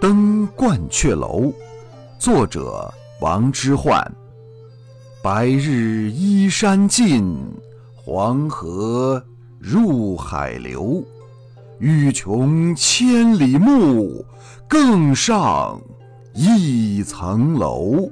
登鹳雀楼作者王之涣。白日依山尽黄河入海流欲穷千里目更上一层楼。